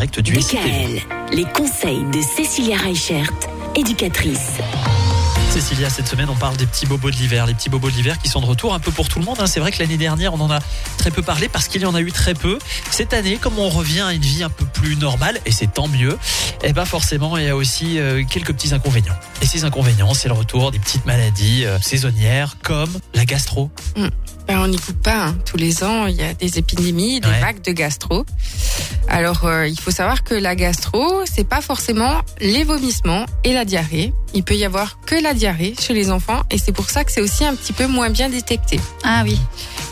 direct du SCTV. DKL, les conseils de Cécilia Reichert, éducatrice. Cécilia, cette semaine, on parle des petits bobos de l'hiver. Les petits bobos de l'hiver qui sont de retour un peu pour tout le monde. hein. C'est vrai que l'année dernière, on en a très peu parlé parce qu'il y en a eu très peu. Cette année, comme on revient à une vie un peu plus normale, et c'est tant mieux, eh ben forcément, il y a aussi euh, quelques petits inconvénients. Et ces inconvénients, c'est le retour des petites maladies euh, saisonnières comme la gastro. Ben, on n'y coupe pas. hein. Tous les ans, il y a des épidémies, des Ouais. vagues de gastro. Alors, euh, il faut savoir que la gastro, c'est pas forcément les vomissements et la diarrhée. Il peut y avoir que la diarrhée chez les enfants, et c'est pour ça que c'est aussi un petit peu moins bien détecté. Ah oui.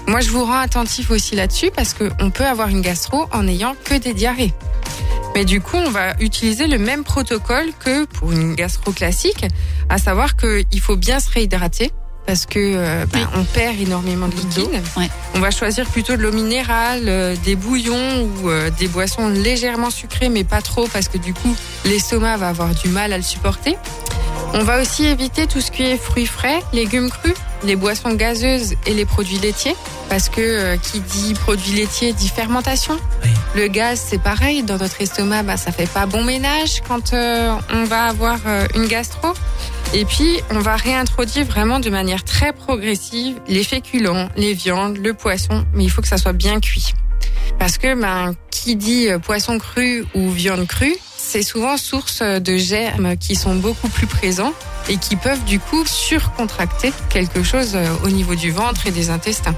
Moi, je vous rends attentif aussi là-dessus parce qu'on peut avoir une gastro en n'ayant que des diarrhées. Mais du coup, on va utiliser le même protocole que pour une gastro classique, à savoir qu'il faut bien se réhydrater parce que euh, ben, on perd énormément de liquide. ouais. On va choisir plutôt de l'eau minérale, euh, des bouillons ou euh, des boissons légèrement sucrées, mais pas trop parce que du coup, l'estomac va avoir du mal à le supporter. On va aussi éviter tout ce qui est fruits frais, légumes crus, les boissons gazeuses et les produits laitiers, parce que qui dit produits laitiers dit fermentation. Oui. Le gaz, c'est pareil, dans notre estomac, bah, ça fait pas bon ménage quand on va avoir une gastro. Et puis, on va réintroduire vraiment de manière très progressive les féculents, les viandes, le poisson, mais il faut que ça soit bien cuit. Parce que ben, qui dit euh, poisson cru ou viande crue, c'est souvent source de germes qui sont beaucoup plus présents et qui peuvent du coup surcontracter quelque chose euh, au niveau du ventre et des intestins.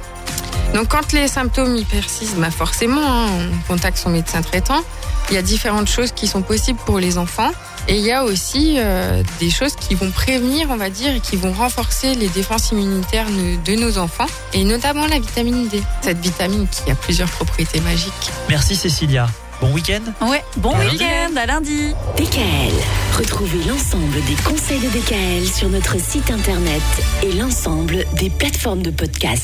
Donc quand les symptômes y persistent, bah forcément, hein, on contacte son médecin traitant. Il y a différentes choses qui sont possibles pour les enfants. Et il y a aussi euh, des choses qui vont prévenir, on va dire, et qui vont renforcer les défenses immunitaires de nos enfants, et notamment la vitamine D. Cette vitamine qui a plusieurs propriétés magiques. Merci Cécilia. Bon week-end. Ouais. Bon À lundi. week-end, à lundi. DKL, retrouvez l'ensemble des conseils de DKL sur notre site internet et l'ensemble des plateformes de podcast.